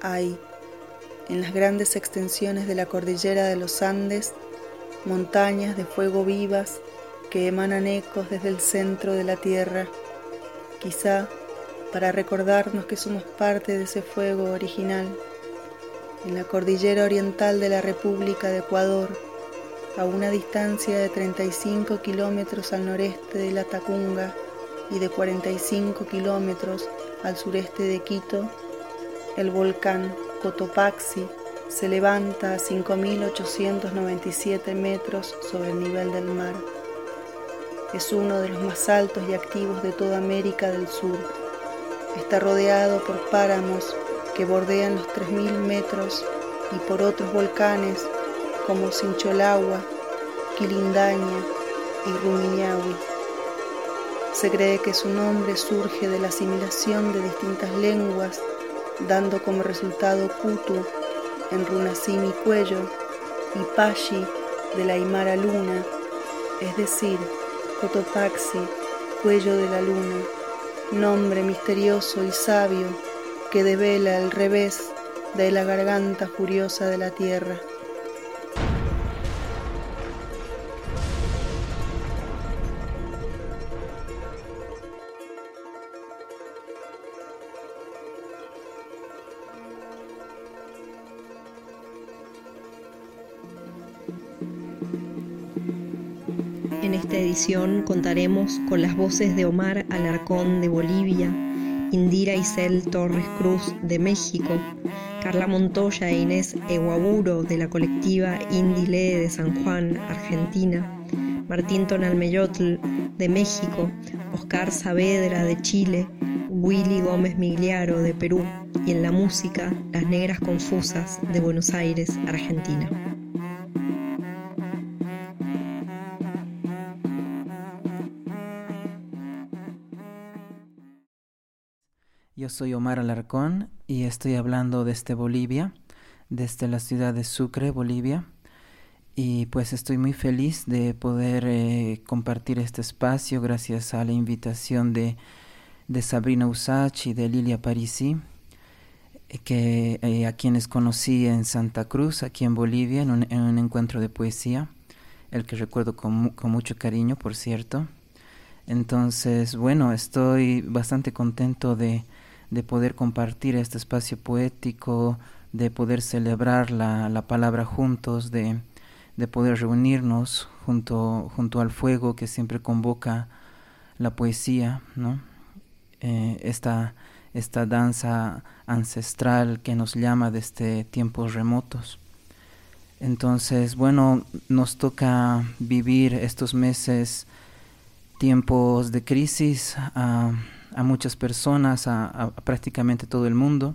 Hay, en las grandes extensiones de la cordillera de los Andes, montañas de fuego vivas que emanan ecos desde el centro de la tierra, quizá para recordarnos que somos parte de ese fuego original. En la cordillera oriental de la República de Ecuador, a una distancia de 35 kilómetros al noreste de la Tacunga y de 45 kilómetros al sureste de Quito, el volcán Cotopaxi se levanta a 5.897 metros sobre el nivel del mar. Es uno de los más altos y activos de toda América del Sur. Está rodeado por páramos que bordean los 3.000 metros y por otros volcanes como Sincholagua, Quilindaña y Rumiñahui. Se cree que su nombre surge de la asimilación de distintas lenguas dando como resultado Kutu en Runasimi Cuello y Pashi de la Aymara Luna, es decir, Cotopaxi, Cuello de la Luna, nombre misterioso y sabio que devela el revés de la garganta furiosa de la tierra. Edición contaremos con las voces de Omar Alarcón de Bolivia, Indira Isel Torres Cruz de México, Carla Montoya e Inés Eguaburo de la colectiva Indile de San Juan, Argentina, Martín Tonalmeyotl de México, Oscar Saavedra de Chile, Willy Gómez Migliaro de Perú y en la música Las Negras Confusas de Buenos Aires, Argentina. Soy Omar Alarcón y estoy hablando desde Bolivia, desde la ciudad de Sucre, Bolivia. Y pues estoy muy feliz de poder eh, compartir este espacio gracias a la invitación de, de Sabrina Usach y de Lilia Parisi, eh, que, eh, a quienes conocí en Santa Cruz, aquí en Bolivia, en un, en un encuentro de poesía, el que recuerdo con, con mucho cariño, por cierto. Entonces, bueno, estoy bastante contento de de poder compartir este espacio poético, de poder celebrar la, la palabra juntos, de, de, poder reunirnos junto, junto al fuego que siempre convoca la poesía, ¿no? Eh, esta, esta danza ancestral que nos llama desde tiempos remotos. Entonces, bueno, nos toca vivir estos meses, tiempos de crisis. Uh, a muchas personas, a, prácticamente todo el mundo.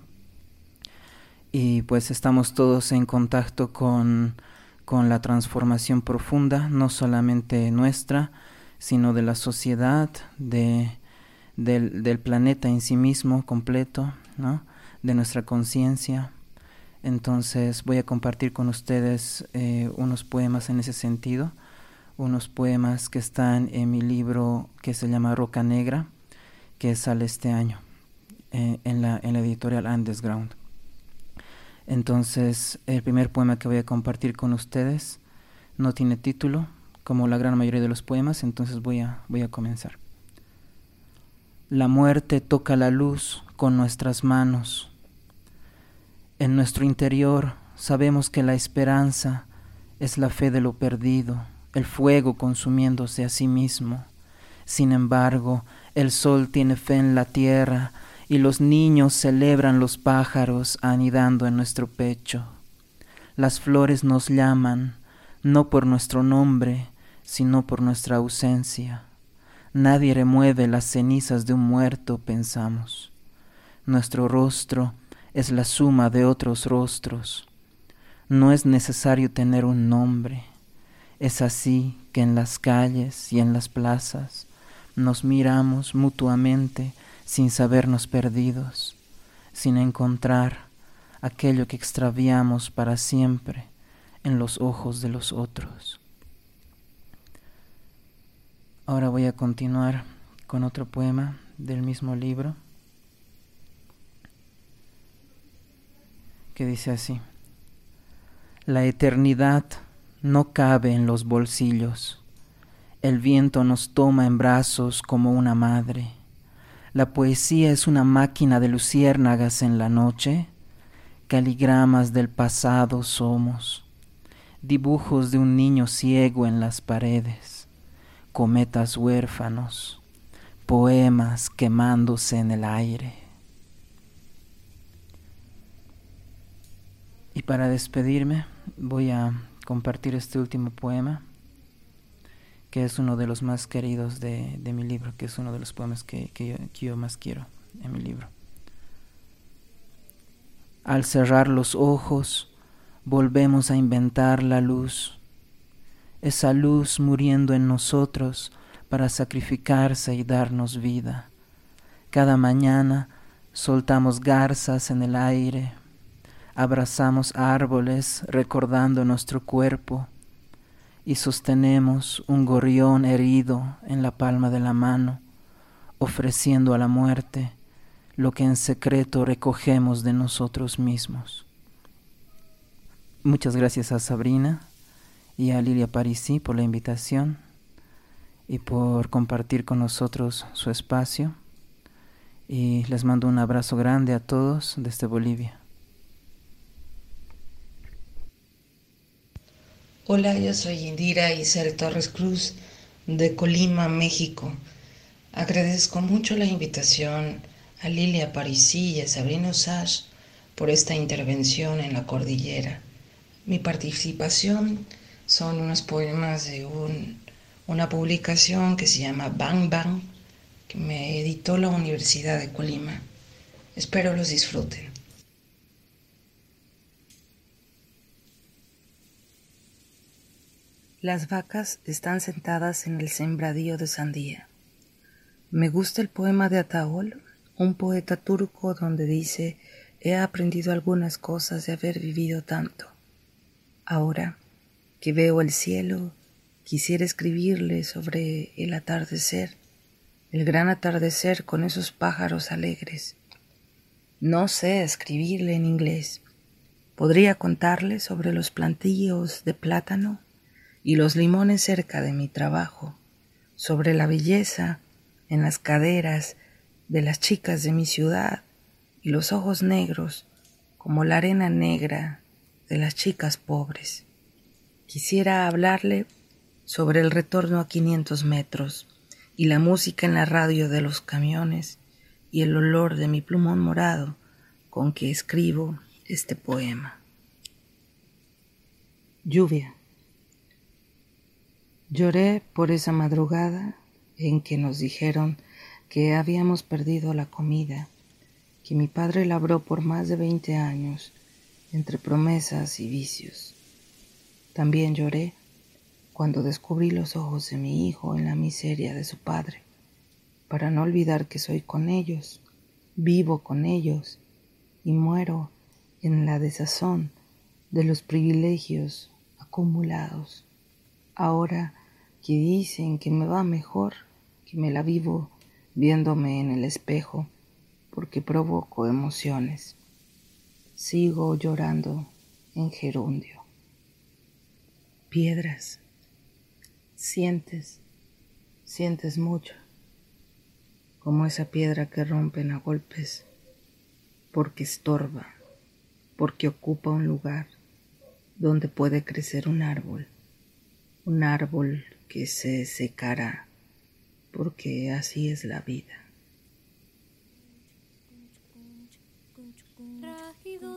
Y pues estamos todos en contacto con, con la transformación profunda, no solamente nuestra, sino de la sociedad, de, del, planeta en sí mismo completo, ¿no? de nuestra conciencia. Entonces voy a compartir con ustedes eh, unos poemas en ese sentido, unos poemas que están en mi libro que se llama Roca Negra, que sale este año eh, en, la, en la editorial Underground. Entonces, el primer poema que voy a compartir con ustedes no tiene título, como la gran mayoría de los poemas, entonces voy a, voy a comenzar. La muerte toca la luz con nuestras manos. En nuestro interior sabemos que la esperanza es la fe de lo perdido, el fuego consumiéndose a sí mismo. Sin embargo, el sol tiene fe en la tierra y los niños celebran los pájaros anidando en nuestro pecho. Las flores nos llaman, no por nuestro nombre, sino por nuestra ausencia. Nadie remueve las cenizas de un muerto, pensamos. Nuestro rostro es la suma de otros rostros. No es necesario tener un nombre. Es así que en las calles y en las plazas nos miramos mutuamente sin sabernos perdidos, sin encontrar aquello que extraviamos para siempre en los ojos de los otros. Ahora voy a continuar con otro poema del mismo libro que dice así, La eternidad no cabe en los bolsillos, el viento nos toma en brazos como una madre, la poesía es una máquina de luciérnagas en la noche, caligramas del pasado somos, dibujos de un niño ciego en las paredes, cometas huérfanos, poemas quemándose en el aire. Y para despedirme voy a compartir este último poema, que es uno de los más queridos de, mi libro, que es uno de los poemas que, que yo más quiero en mi libro. Al cerrar los ojos, volvemos a inventar la luz, esa luz muriendo en nosotros para sacrificarse y darnos vida. Cada mañana soltamos garzas en el aire, abrazamos árboles recordando nuestro cuerpo y sostenemos un gorrión herido en la palma de la mano, ofreciendo a la muerte lo que en secreto recogemos de nosotros mismos. Muchas gracias a Sabrina y a Lilia Parisi por la invitación y por compartir con nosotros su espacio. Y les mando un abrazo grande a todos desde Bolivia. Hola, yo soy Indira Isel Torres Cruz de Colima, México. Agradezco mucho la invitación a Lilia Parisi y a Sabrina Usage por esta intervención en la cordillera. Mi participación son unos poemas de una publicación que se llama Bang Bang, que me editó la Universidad de Colima. Espero los disfruten. Las vacas están sentadas en el sembradío de sandía. Me gusta el poema de Ataol, un poeta turco donde dice he aprendido algunas cosas de haber vivido tanto. Ahora que veo el cielo, quisiera escribirle sobre el atardecer, el gran atardecer con esos pájaros alegres. No sé escribirle en inglés. Podría contarle sobre los plantillos de plátano y los limones cerca de mi trabajo, sobre la belleza en las caderas de las chicas de mi ciudad y los ojos negros como la arena negra de las chicas pobres. Quisiera hablarle sobre el retorno a 500 metros y la música en la radio de los camiones y el olor de mi plumón morado con que escribo este poema. Lluvia. Lloré por esa madrugada en que nos dijeron que habíamos perdido la comida, que mi padre labró por más de veinte años entre promesas y vicios. También lloré cuando descubrí los ojos de mi hijo en la miseria de su padre, para no olvidar que soy con ellos, vivo con ellos y muero en la desazón de los privilegios acumulados. Ahora que dicen que me va mejor, que me la vivo viéndome en el espejo, porque provoco emociones. Sigo llorando en gerundio. Piedras. Sientes, sientes mucho, como esa piedra que rompen a golpes, porque estorba, porque ocupa un lugar donde puede crecer un árbol, un árbol que se secará, porque así es la vida.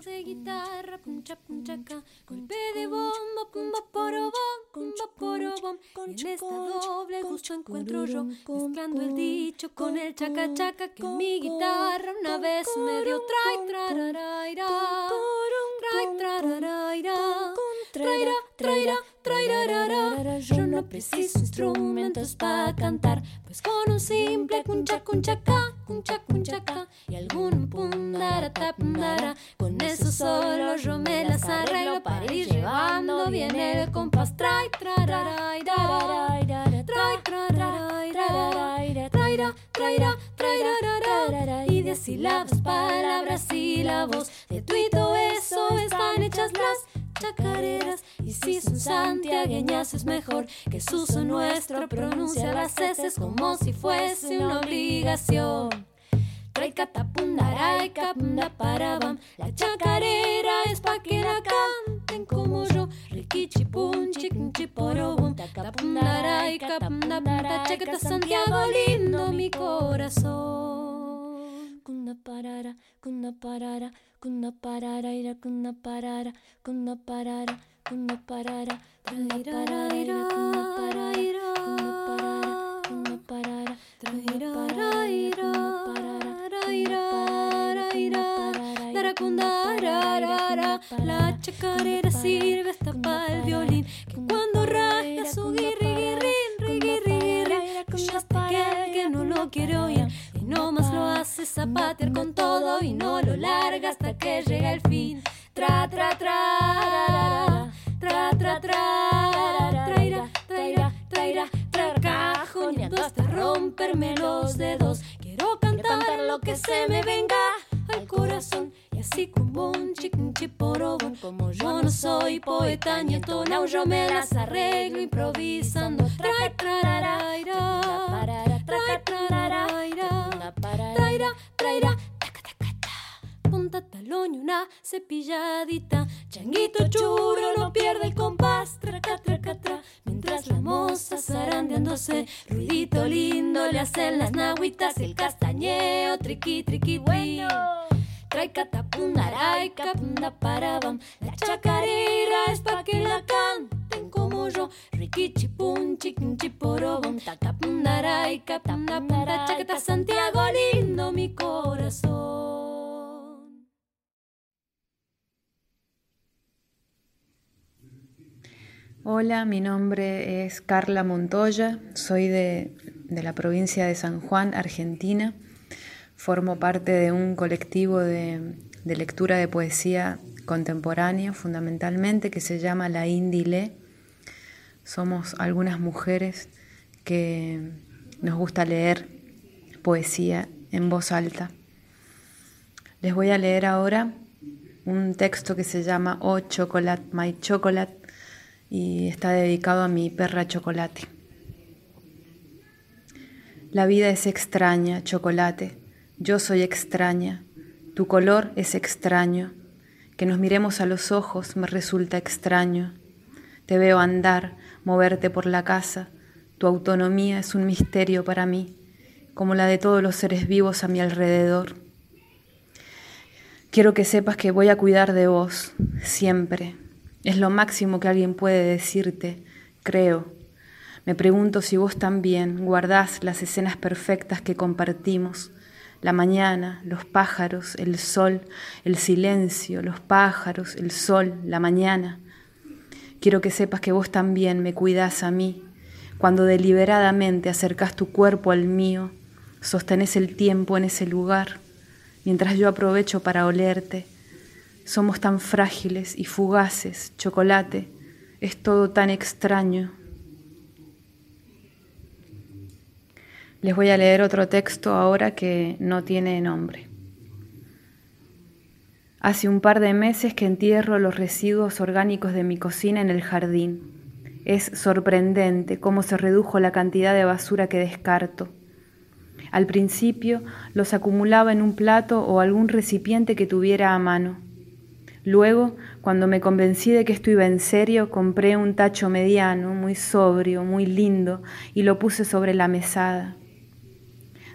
de guitarra, puncha punchaca, golpe de bombo, pumba poro bom, pumba poro bom. En esta doble gusto encuentro yo, mezclando el dicho con el chaca chaca que mi guitarra una vez me dio trai trararaira, trai trararaira, traira, traira, no preciso instrumentos para cantar, pues con un simple cuncha cunchaca, cuncha cunchaca y algún pundara tapundara, con eso solo yo me las arreglo para ir llevando bien el compás. Trai, trararaira, trai, trararaira, traira, traira, trairarara. Y de sílabas, palabras, sílabos, de tuito eso están hechas las chacareras y si son santiagueñas es mejor que su nuestro pronuncia las heces como si fuese una obligación. Trae y capunda parabam. La chacarera es pa' que la canten como yo. Riquichi punchi quinchi porobum. Tapundara y capunda chaqueta Santiago lindo mi corazón. Cunda parara, cunda parara, cunda parara, ira cunda parara, cunda parara, cunda parara, cunda parara, ira parara, cunda parara, cunda parara, ira La chacarera sirve hasta para el violín. Que cuando raya su guirri, guirri, que no lo quiere oír Y no más lo hace zapatear con todo Y no Tra, tra, tra, tra, tra, tra, traira, traira, traira, tra, cajoneando hasta romperme los dedos Quiero cantar lo que se me venga al corazón y así como un chiporobón, como yo no soy poeta ni entonao, yo me las arreglo improvisando. Traira, traira, traira, traira, punta talón y una cepilladita. Changuito churro no pierde el compás, traca, traca, tra. Mientras la moza zarandeándose, ruidito lindo le hacen las nahuitas, el castañeo, triqui, triqui, bueno. Trae catapundaray, capunda parabam. La chacarera es pa' que la canten como yo. Riquichi punchi, quinchi porobom. Tacapundaray, capunda para chacata Santiago lindo mi corazón. Hola, mi nombre es Carla Montoya, soy de, de la provincia de San Juan, Argentina. Formo parte de un colectivo de, lectura de poesía contemporánea, fundamentalmente, que se llama La Indile. Somos algunas mujeres que nos gusta leer poesía en voz alta. Les voy a leer ahora un texto que se llama Oh Chocolate, My Chocolate, y está dedicado a mi perra Chocolate. La vida es extraña, Chocolate yo soy extraña, tu color es extraño, que nos miremos a los ojos me resulta extraño. Te veo andar, moverte por la casa, tu autonomía es un misterio para mí, como la de todos los seres vivos a mi alrededor. Quiero que sepas que voy a cuidar de vos, siempre. Es lo máximo que alguien puede decirte, creo. Me pregunto si vos también guardás las escenas perfectas que compartimos, la mañana, los pájaros, el sol, el silencio, los pájaros, el sol, la mañana. Quiero que sepas que vos también me cuidás a mí, cuando deliberadamente acercás tu cuerpo al mío, sostenés el tiempo en ese lugar, mientras yo aprovecho para olerte. Somos tan frágiles y fugaces, chocolate, es todo tan extraño, Les voy a leer otro texto ahora que no tiene nombre. Hace un par de meses que entierro los residuos orgánicos de mi cocina en el jardín. Es sorprendente cómo se redujo la cantidad de basura que descarto. Al principio los acumulaba en un plato o algún recipiente que tuviera a mano. Luego, cuando me convencí de que esto iba en serio, compré un tacho mediano, muy sobrio, muy lindo, y lo puse sobre la mesada.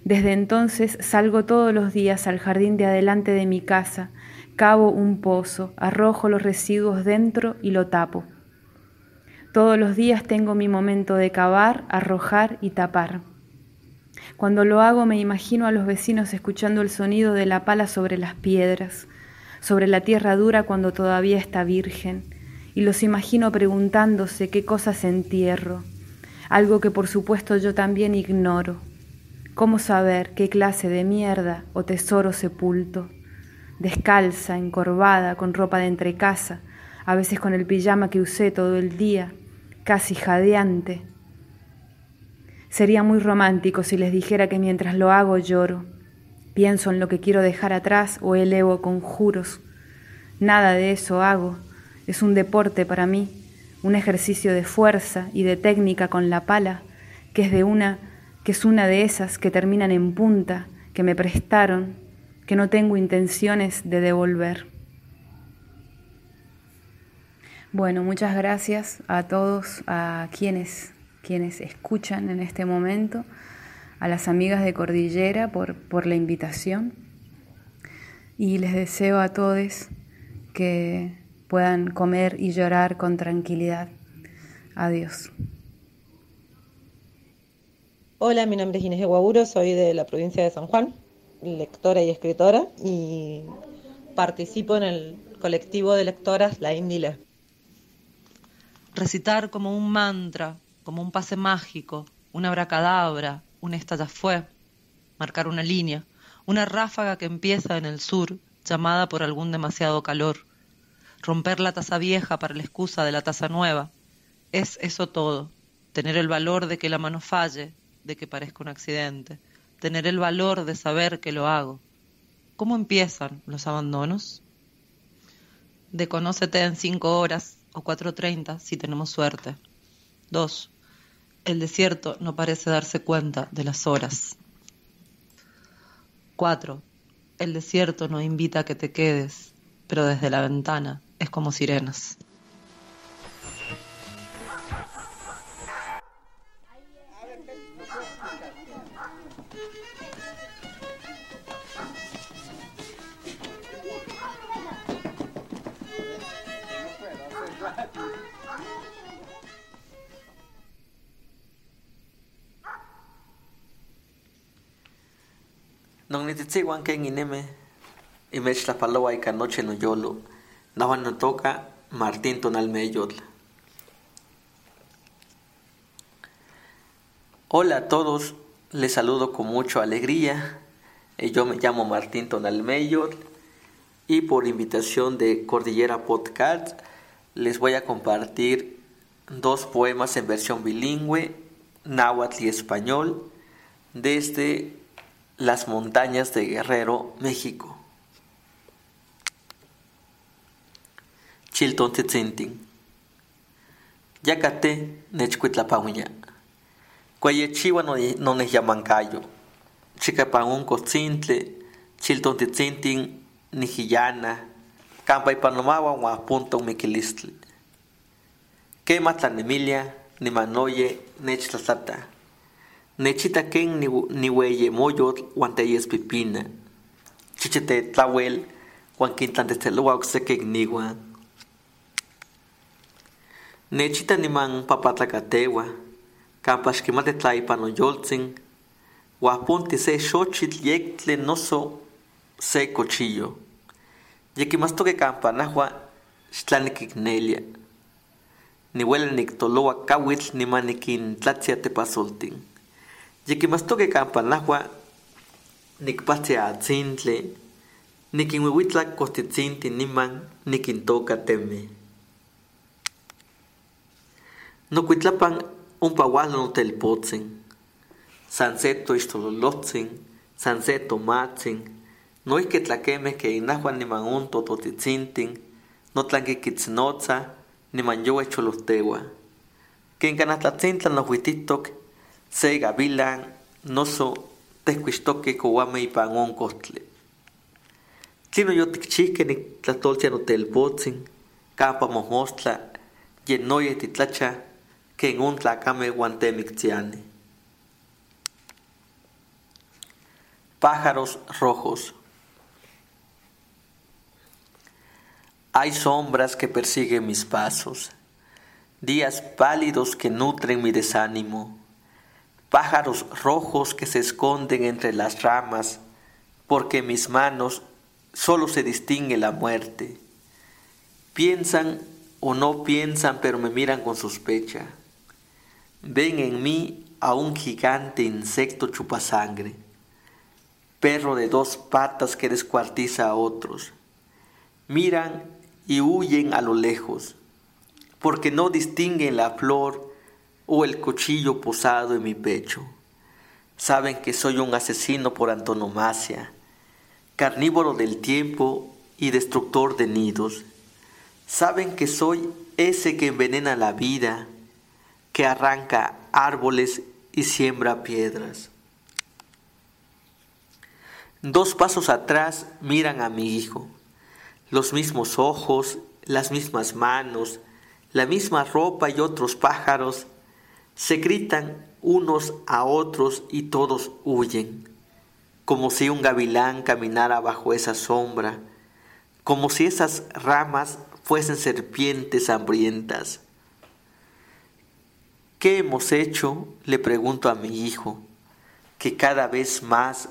Desde entonces salgo todos los días al jardín de adelante de mi casa, Cavo un pozo, arrojo los residuos dentro y lo tapo. Todos los días tengo mi momento de cavar, arrojar y tapar. Cuando lo hago me imagino a los vecinos escuchando el sonido de la pala sobre las piedras, sobre la tierra dura cuando todavía está virgen, y los imagino preguntándose qué cosas entierro, algo que por supuesto yo también ignoro. ¿Cómo saber qué clase de mierda o tesoro sepulto? Descalza, encorvada, con ropa de entrecasa, a veces con el pijama que usé todo el día, casi jadeante, Sería muy romántico si les dijera que mientras lo hago lloro, pienso en lo que quiero dejar atrás o elevo conjuros. Nada de eso hago, es un deporte para mí, un ejercicio de fuerza y de técnica con la pala, que es de una que es una de esas que terminan en punta, que me prestaron, que no tengo intenciones de devolver. Bueno, muchas gracias a todos, a quienes quienes escuchan en este momento, a las amigas de Cordillera por, por la invitación y les deseo a todos que puedan comer y llorar con tranquilidad. Adiós. Hola, mi nombre es Inés Guaburo, soy de la provincia de San Juan, lectora y escritora y participo en el colectivo de lectoras La Indile. Recitar como un mantra como un pase mágico, una abracadabra, un esta ya fue, marcar una línea, una ráfaga que empieza en el sur, llamada por algún demasiado calor, romper la taza vieja para la excusa de la taza nueva. Es eso todo, tener el valor de que la mano falle, de que parezca un accidente, tener el valor de saber que lo hago. ¿Cómo empiezan los abandonos? De conócete en cinco horas o cuatro treinta si tenemos suerte. Dos, el desierto no parece darse cuenta de las horas. 4. El desierto no invita a que te quedes, pero desde la ventana es como sirenas. Nung nititziwan ken ineme, imech la paloa y noche no yolo, nahuan no toca Martín Tonalmeyotl. Hola a todos, les saludo con mucha alegría. Eh, yo me llamo Martín Tonalmeyotl y por invitación de Cordillera Podcast les voy a compartir dos poemas en versión bilingüe, náhuatl y español, desde las montañas de Guerrero, México. Chilton Titzintin. Yacate nechcuitlapauña. Cuayechiwa no yamancayo. Chicapaun cotzintle, chilton titzintin, nijillana, campa y panomawa guapunta un miquilistle. Quema tlanemilia, ni manoye, nechtlasata. Nechita ken ni weye moyot guanteyes pipina. Chichete tlawel, guan quintlante telua oxequeg niwa. Nechita niman papatlacatewa, campasquimate tlaipan oyoltzin, guapunti se xochitl yectle noso se cochillo. Yequimastoque campanahua xtlanikignelia. Nihuela nictoloa kawitl nimanikin tlatzia tepasoltin. Yikimastoque campanahua, nicpahti atzintli, nikinwiwitla costitzinti niman, nikintoka teme. Nokuitlapan umpa wahlo notelpotzin, san se toixtololotzin, san se tomatzin, noihke tlaquemeh que inahuan niman unto totitzintin, notlanquiquitzinotzah, niman yowe cholohtewa. Ken canatlatzintla nohuititok, se gavilan noso tehcuixtoque couame ipan oncohtli. Tlino yotikchihque nictlatoltia notelpotzin, campa mohmostla, yenoye titlacha, ken un tlacame guantemictiani. Pájaros rojos. Hay sombras que persiguen mis pasos, días pálidos que nutren mi desánimo, pájaros rojos que se esconden entre las ramas, porque en mis manos solo se distingue la muerte. Piensan o no piensan, pero me miran con sospecha. Ven en mí a un gigante insecto chupasangre, perro de dos patas que descuartiza a otros. Miran y huyen a lo lejos, porque no distinguen la flor o el cuchillo posado en mi pecho. Saben que soy un asesino por antonomasia, carnívoro del tiempo y destructor de nidos. Saben que soy ese que envenena la vida, que arranca árboles y siembra piedras. Dos pasos atrás miran a mi hijo, los mismos ojos, las mismas manos, la misma ropa y otros pájaros se gritan unos a otros y todos huyen, como si un gavilán caminara bajo esa sombra, como si esas ramas fuesen serpientes hambrientas. ¿Qué hemos hecho? Le pregunto a mi hijo, que cada vez más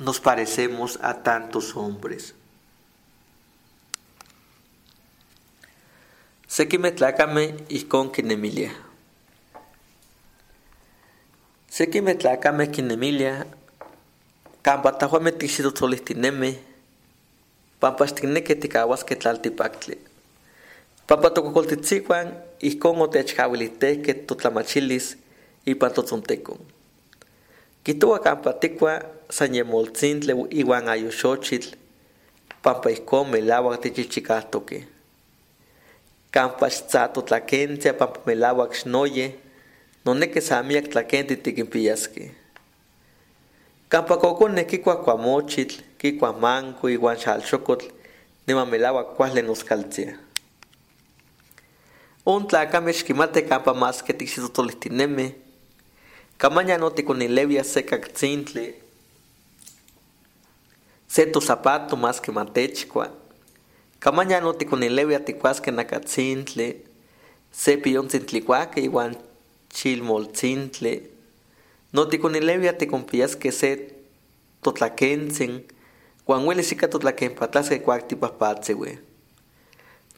nos parecemos a tantos hombres. Sekime tlacame con Σε και με τλάκα με την Εμίλια, κάμπα τα χώμε τη σύντο το λιχτινέμε, πάμπα στην νέ και την καβάς και τα άλλη πάκτλη. Πάμπα το κοκόλ τη τσίκουαν, ηχκόν ότι ατσχαβηλιτέ και το τλαματσίλης είπαν το τσοντέκον. Κιτούα κάμπα τίκουα, σαν γεμολτσίν λεου ήγουαν αγιουσότσιλ, πάμπα ηχκόν με λάβα τη τσιτσικάτοκε. Κάμπα στσάτο τλακέντσια, πάμπα με λάβα ξνόγε, noneki sa miak tlakentli tikinpiyaskeh. Kampa kokoneh kikua kikua manko iwan xalxokotl niman melauak kuajli noskaltziah. Un campa más que tixitotolihtineme, camaña no ticonilevia se cactzintli, se tu zapato más que matechcua, camaña no se chilmoltzintli, no ticonilevia ticompiasque se totlaquentzin, guan huele xica totlaquenpatlasque cuac tipahpatzewe.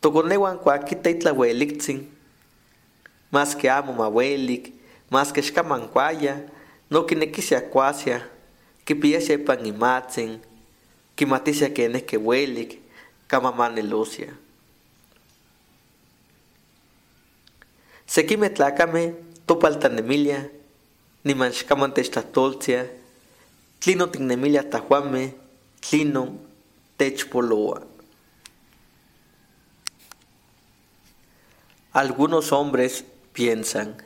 Toconewan cuaquita itlahuelitzin, más que amo mahuelik, más que xcamancuaya, no quinequisia cuasia, quipiasia ipan imatzin, quimaticia que nehque huelik, camamanelosia. Techpoloa. Algunos hombres piensan,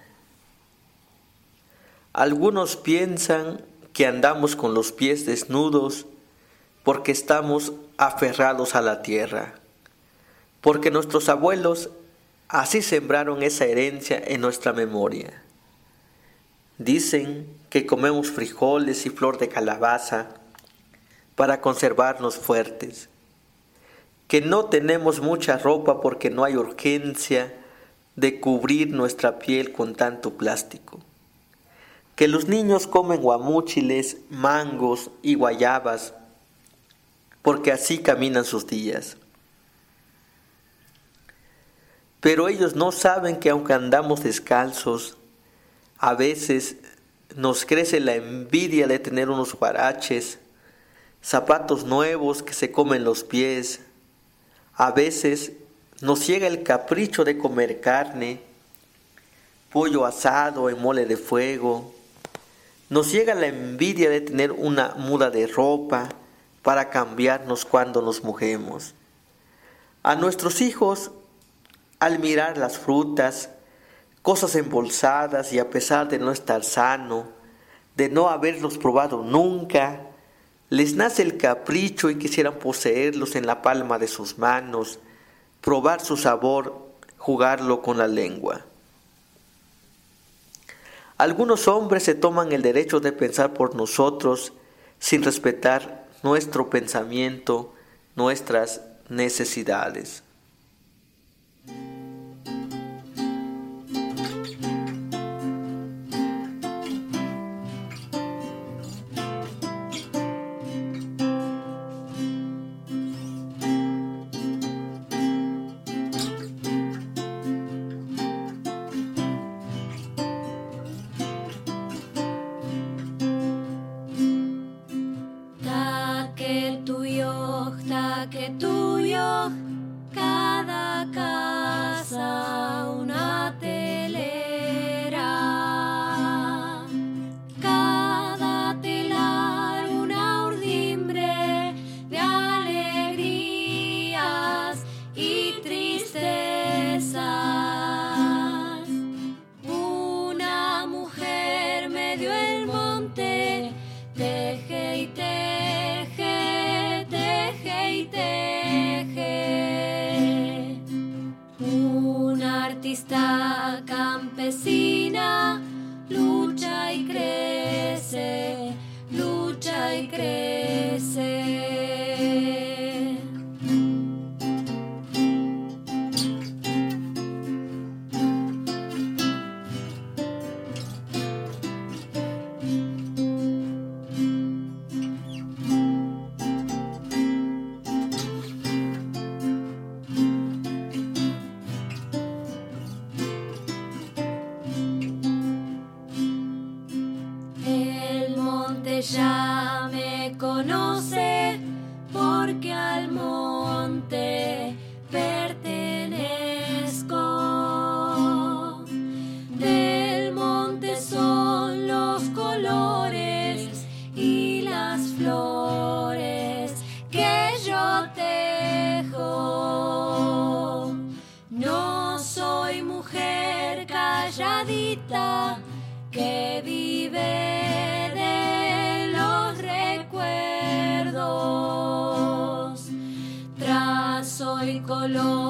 algunos piensan que andamos con los pies desnudos porque estamos aferrados a la tierra, porque nuestros abuelos así sembraron esa herencia en nuestra memoria. Dicen que comemos frijoles y flor de calabaza para conservarnos fuertes, que no tenemos mucha ropa porque no hay urgencia de cubrir nuestra piel con tanto plástico. Que los niños comen guamúchiles, mangos y guayabas, porque así caminan sus días. Pero ellos no saben que aunque andamos descalzos, a veces nos crece la envidia de tener unos guaraches, zapatos nuevos que se comen los pies, a veces nos llega el capricho de comer carne, pollo asado en mole de fuego. Nos llega la envidia de tener una muda de ropa para cambiarnos cuando nos mojemos. A nuestros hijos, al mirar las frutas, cosas embolsadas y a pesar de no estar sano, de no haberlos probado nunca, les nace el capricho y quisieran poseerlos en la palma de sus manos, probar su sabor, jugarlo con la lengua. Algunos hombres se toman el derecho de pensar por nosotros sin respetar nuestro pensamiento, nuestras necesidades. ya me conoce porque al morir solo.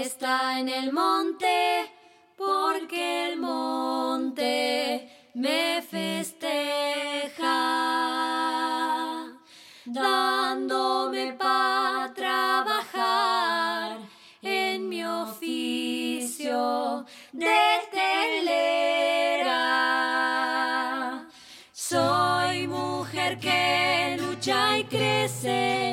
está en el monte, porque el monte me festeja, dándome para trabajar en mi oficio de telera. Soy mujer que lucha y crece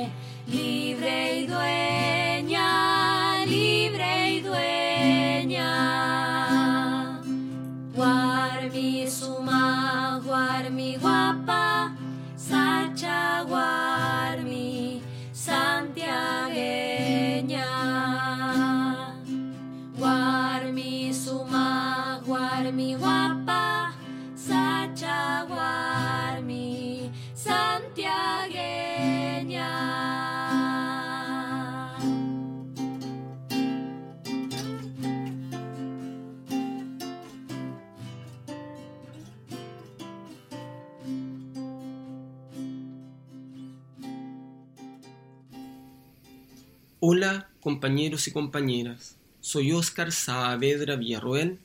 Hola compañeros y compañeras, soy Óscar Saavedra Villarroel,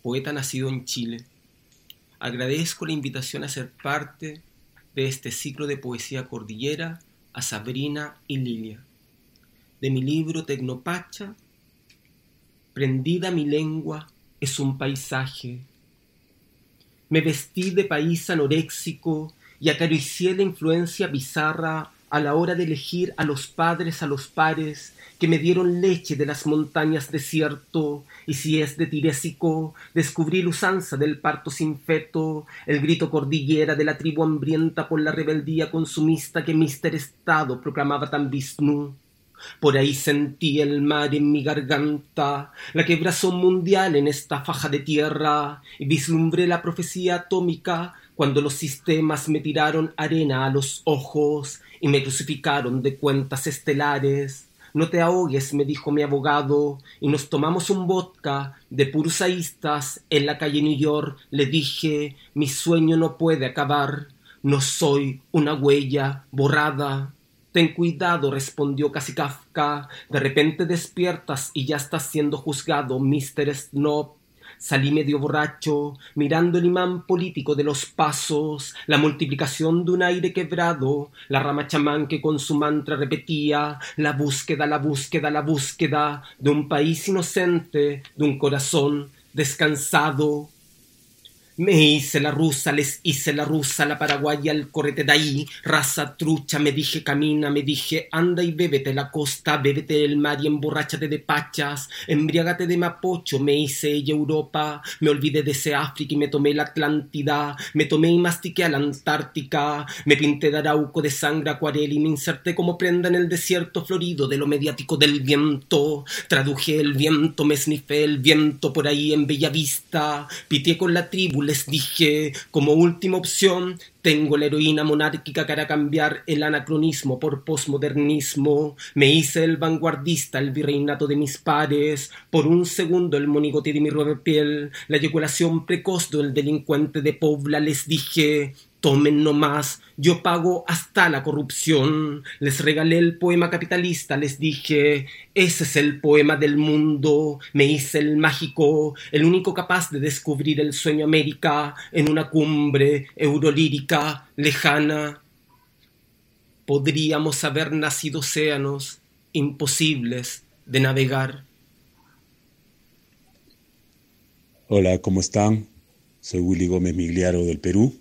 poeta nacido en Chile. Agradezco la invitación a ser parte de este ciclo de poesía cordillera a Sabrina y Lilia. De mi libro Tecnopacha, Prendida mi lengua es un paisaje. Me vestí de país anoréxico y acaricié la influencia bizarra a la hora de elegir a los padres a los pares que me dieron leche de las montañas desierto, y si es de tirésico, descubrí la usanza del parto sin feto, el grito cordillera de la tribu hambrienta por la rebeldía consumista que Mister Estado proclamaba tan Vishnu. Por ahí sentí el mar en mi garganta, la quebrazón mundial en esta faja de tierra, y vislumbré la profecía atómica cuando los sistemas me tiraron arena a los ojos y me crucificaron de cuentas estelares. No te ahogues, me dijo mi abogado, y nos tomamos un vodka de pursaístas en la calle New York. Le dije, mi sueño no puede acabar, no soy una huella borrada. Ten cuidado, respondió casi Kafka. De repente despiertas y ya estás siendo juzgado, Mr. Snob salí medio borracho, mirando el imán político de los pasos, la multiplicación de un aire quebrado, la rama chamán que con su mantra repetía la búsqueda, la búsqueda, la búsqueda de un país inocente, de un corazón descansado, me hice la rusa, les hice la rusa, la paraguaya, el correte de ahí, raza trucha, me dije camina, me dije anda y bébete la costa, bébete el mar y emborráchate de pachas, embriágate de mapocho, me hice ella Europa, me olvidé de ese África y me tomé la Atlántida, me tomé y mastiqué a la Antártica, me pinté de arauco de sangre acuarela y me inserté como prenda en el desierto florido de lo mediático del viento, traduje el viento, me esnifé el viento por ahí en Bella Vista, pitié con la tribu, les dije, como última opción, tengo la heroína monárquica para cambiar el anacronismo por posmodernismo. Me hice el vanguardista, el virreinato de mis pares. Por un segundo el monigote de mi piel, la eyaculación precoz del delincuente de Pobla. Les dije, Tomen nomás, yo pago hasta la corrupción. Les regalé el poema capitalista, les dije, ese es el poema del mundo. Me hice el mágico, el único capaz de descubrir el sueño América en una cumbre eurolírica lejana. Podríamos haber nacido océanos imposibles de navegar. Hola, ¿cómo están? Soy Willy Gómez Migliaro del Perú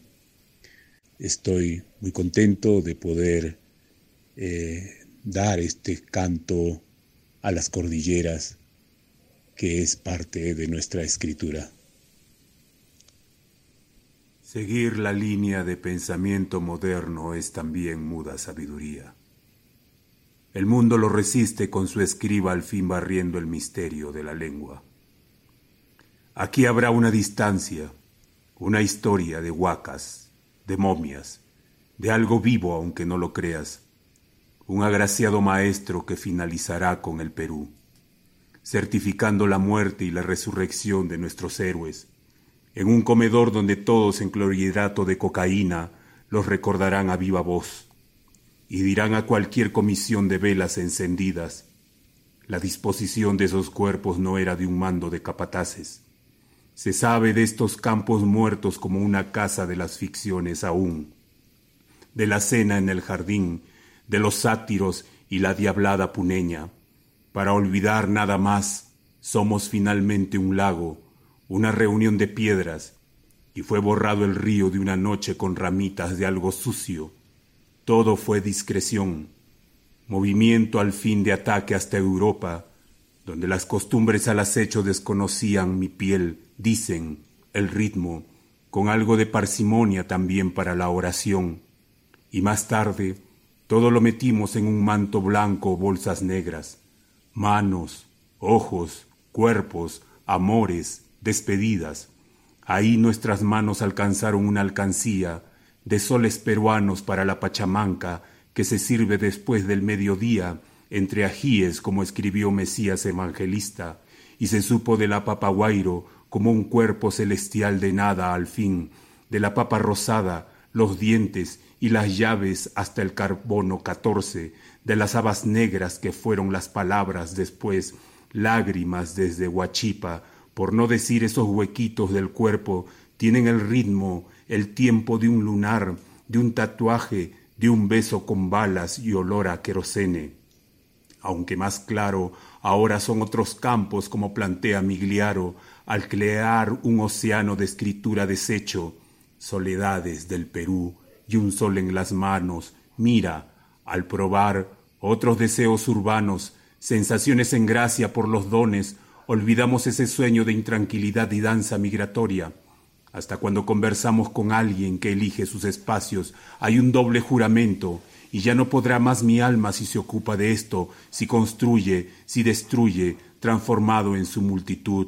Estoy muy contento de poder eh, dar este canto a las cordilleras que es parte de nuestra escritura. Seguir la línea de pensamiento moderno es también muda sabiduría. El mundo lo resiste con su escriba al fin barriendo el misterio de la lengua. Aquí habrá una distancia, una historia de huacas, de momias, de algo vivo aunque no lo creas, un agraciado maestro que finalizará con el Perú, certificando la muerte y la resurrección de nuestros héroes, en un comedor donde todos en clorhidrato de cocaína los recordarán a viva voz y dirán a cualquier comisión de velas encendidas, la disposición de esos cuerpos no era de un mando de capataces, se sabe de estos campos muertos como una casa de las ficciones aún, de la cena en el jardín, de los sátiros y la diablada puneña. Para olvidar nada más, somos finalmente un lago, una reunión de piedras, y fue borrado el río de una noche con ramitas de algo sucio. Todo fue discreción, movimiento al fin de ataque hasta Europa, donde las costumbres al acecho desconocían mi piel, dicen, el ritmo, con algo de parsimonia también para la oración, y más tarde todo lo metimos en un manto blanco o bolsas negras, manos, ojos, cuerpos, amores, despedidas. Ahí nuestras manos alcanzaron una alcancía de soles peruanos para la pachamanca que se sirve después del mediodía entre ajíes como escribió Mesías Evangelista, y se supo de la papa guairo como un cuerpo celestial de nada al fin, de la papa rosada, los dientes y las llaves hasta el carbono catorce, de las habas negras que fueron las palabras después, lágrimas desde Huachipa, por no decir esos huequitos del cuerpo, tienen el ritmo, el tiempo de un lunar, de un tatuaje, de un beso con balas y olor a querosene. Aunque más claro, ahora son otros campos como plantea Migliaro, al crear un océano de escritura deshecho, soledades del Perú y un sol en las manos, mira, al probar otros deseos urbanos, sensaciones en gracia por los dones, olvidamos ese sueño de intranquilidad y danza migratoria. Hasta cuando conversamos con alguien que elige sus espacios, hay un doble juramento, y ya no podrá más mi alma si se ocupa de esto, si construye, si destruye, transformado en su multitud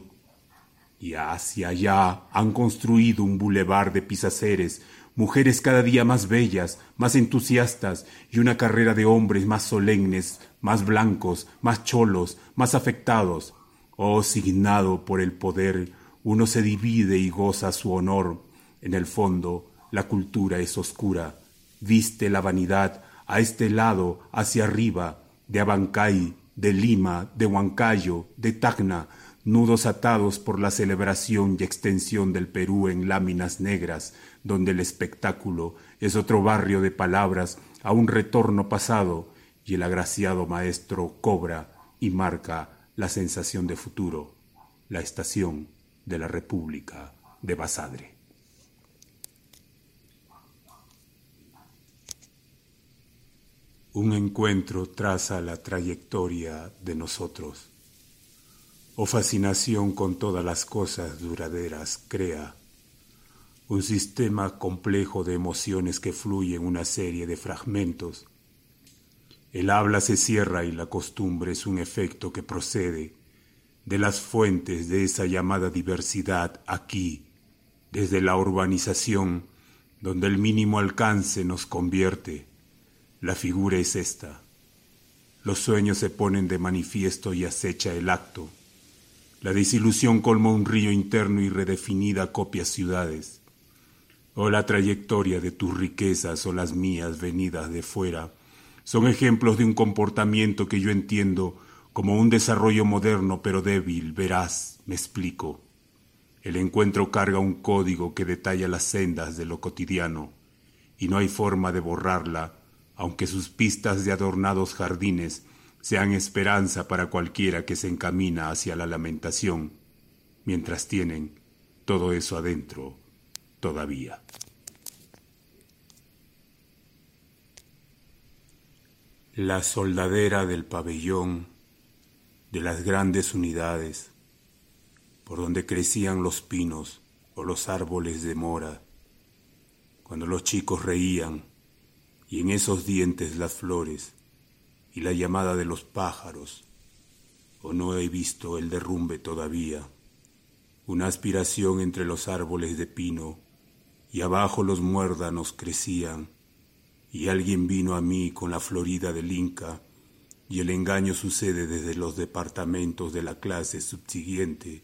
y hacia allá han construido un bulevar de pisaceres, mujeres cada día más bellas, más entusiastas, y una carrera de hombres más solemnes, más blancos, más cholos, más afectados. Oh, signado por el poder, uno se divide y goza su honor. En el fondo, la cultura es oscura. Viste la vanidad a este lado, hacia arriba, de Abancay, de Lima, de Huancayo, de Tacna, nudos atados por la celebración y extensión del Perú en láminas negras, donde el espectáculo es otro barrio de palabras a un retorno pasado y el agraciado maestro cobra y marca la sensación de futuro, la estación de la República de Basadre. Un encuentro traza la trayectoria de nosotros o fascinación con todas las cosas duraderas crea un sistema complejo de emociones que fluyen una serie de fragmentos. El habla se cierra y la costumbre es un efecto que procede de las fuentes de esa llamada diversidad aquí, desde la urbanización, donde el mínimo alcance nos convierte. La figura es esta. Los sueños se ponen de manifiesto y acecha el acto. La desilusión colmó un río interno y redefinida copia ciudades. O la trayectoria de tus riquezas o las mías venidas de fuera son ejemplos de un comportamiento que yo entiendo como un desarrollo moderno pero débil, verás, me explico. El encuentro carga un código que detalla las sendas de lo cotidiano, y no hay forma de borrarla, aunque sus pistas de adornados jardines sean esperanza para cualquiera que se encamina hacia la lamentación, mientras tienen todo eso adentro todavía. La soldadera del pabellón de las grandes unidades, por donde crecían los pinos o los árboles de mora, cuando los chicos reían y en esos dientes las flores, y la llamada de los pájaros, o no he visto el derrumbe todavía, una aspiración entre los árboles de pino, y abajo los muérdanos crecían, y alguien vino a mí con la florida del Inca, y el engaño sucede desde los departamentos de la clase subsiguiente,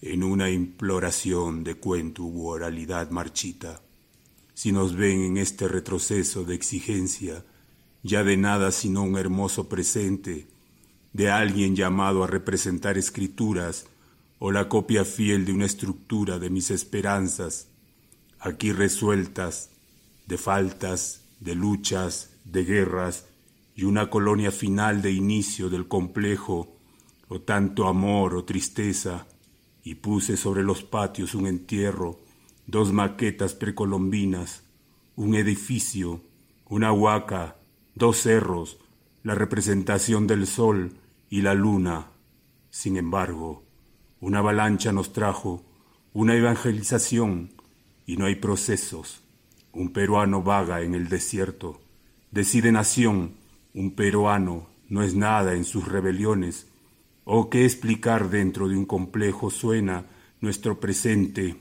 en una imploración de cuento u oralidad marchita. Si nos ven en este retroceso de exigencia, ya de nada sino un hermoso presente de alguien llamado a representar escrituras o la copia fiel de una estructura de mis esperanzas, aquí resueltas de faltas, de luchas, de guerras y una colonia final de inicio del complejo, o tanto amor o tristeza, y puse sobre los patios un entierro, dos maquetas precolombinas, un edificio, una huaca, dos cerros, la representación del sol y la luna. Sin embargo, una avalancha nos trajo una evangelización y no hay procesos. Un peruano vaga en el desierto. Decide nación, un peruano no es nada en sus rebeliones. ¿O qué explicar dentro de un complejo suena nuestro presente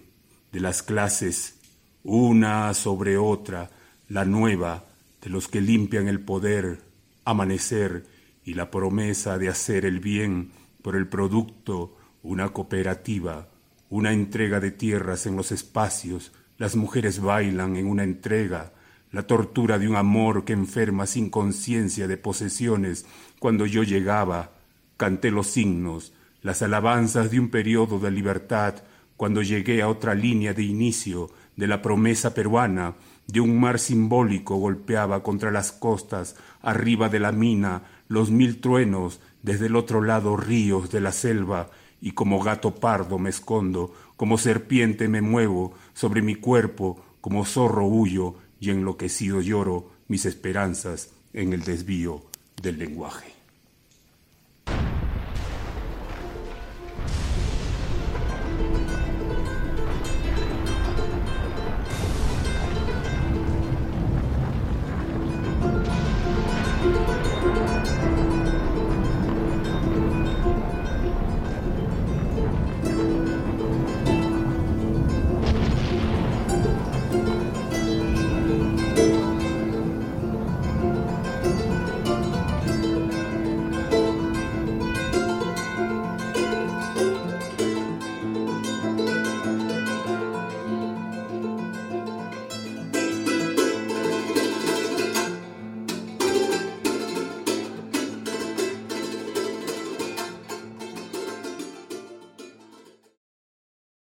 de las clases, una sobre otra, la nueva, de los que limpian el poder, amanecer y la promesa de hacer el bien por el producto, una cooperativa, una entrega de tierras en los espacios, las mujeres bailan en una entrega, la tortura de un amor que enferma sin conciencia de posesiones. Cuando yo llegaba, canté los signos, las alabanzas de un periodo de libertad, cuando llegué a otra línea de inicio de la promesa peruana, de un mar simbólico golpeaba contra las costas, arriba de la mina, los mil truenos, desde el otro lado ríos de la selva, y como gato pardo me escondo, como serpiente me muevo, sobre mi cuerpo, como zorro huyo, y enloquecido lloro mis esperanzas en el desvío del lenguaje.